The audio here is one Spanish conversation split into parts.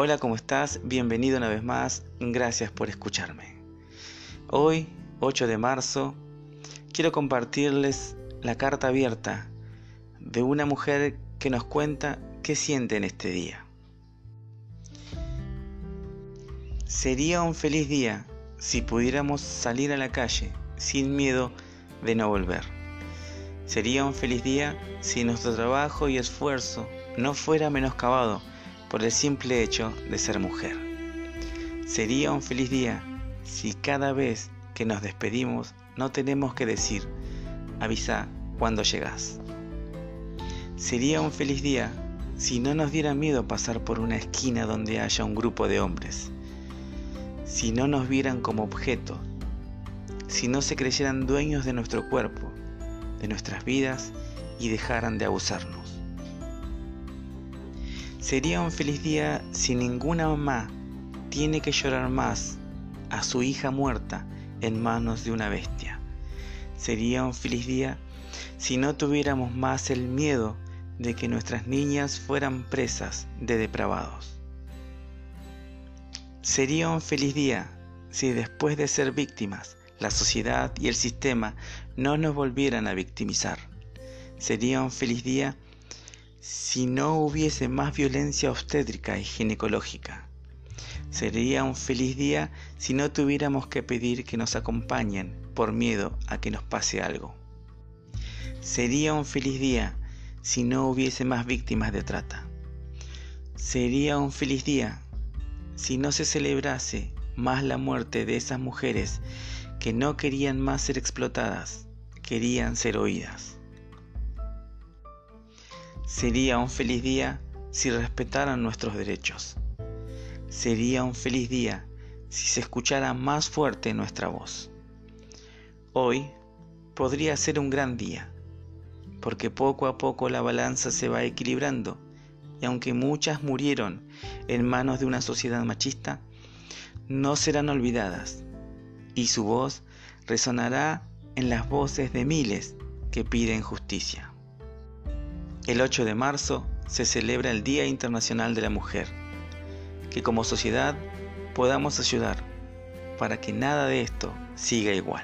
Hola, ¿cómo estás? Bienvenido una vez más. Gracias por escucharme. Hoy, 8 de marzo, quiero compartirles la carta abierta de una mujer que nos cuenta qué siente en este día. Sería un feliz día si pudiéramos salir a la calle sin miedo de no volver. Sería un feliz día si nuestro trabajo y esfuerzo no fuera menoscabado por el simple hecho de ser mujer. Sería un feliz día si cada vez que nos despedimos no tenemos que decir, avisa cuando llegas. Sería un feliz día si no nos diera miedo pasar por una esquina donde haya un grupo de hombres, si no nos vieran como objeto, si no se creyeran dueños de nuestro cuerpo, de nuestras vidas y dejaran de abusarnos. Sería un feliz día si ninguna mamá tiene que llorar más a su hija muerta en manos de una bestia. Sería un feliz día si no tuviéramos más el miedo de que nuestras niñas fueran presas de depravados. Sería un feliz día si después de ser víctimas, la sociedad y el sistema no nos volvieran a victimizar. Sería un feliz día si no hubiese más violencia obstétrica y ginecológica. Sería un feliz día si no tuviéramos que pedir que nos acompañen por miedo a que nos pase algo. Sería un feliz día si no hubiese más víctimas de trata. Sería un feliz día si no se celebrase más la muerte de esas mujeres que no querían más ser explotadas, querían ser oídas. Sería un feliz día si respetaran nuestros derechos. Sería un feliz día si se escuchara más fuerte nuestra voz. Hoy podría ser un gran día, porque poco a poco la balanza se va equilibrando y aunque muchas murieron en manos de una sociedad machista, no serán olvidadas y su voz resonará en las voces de miles que piden justicia. El 8 de marzo se celebra el Día Internacional de la Mujer. Que como sociedad podamos ayudar para que nada de esto siga igual.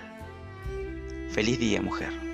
Feliz día, mujer.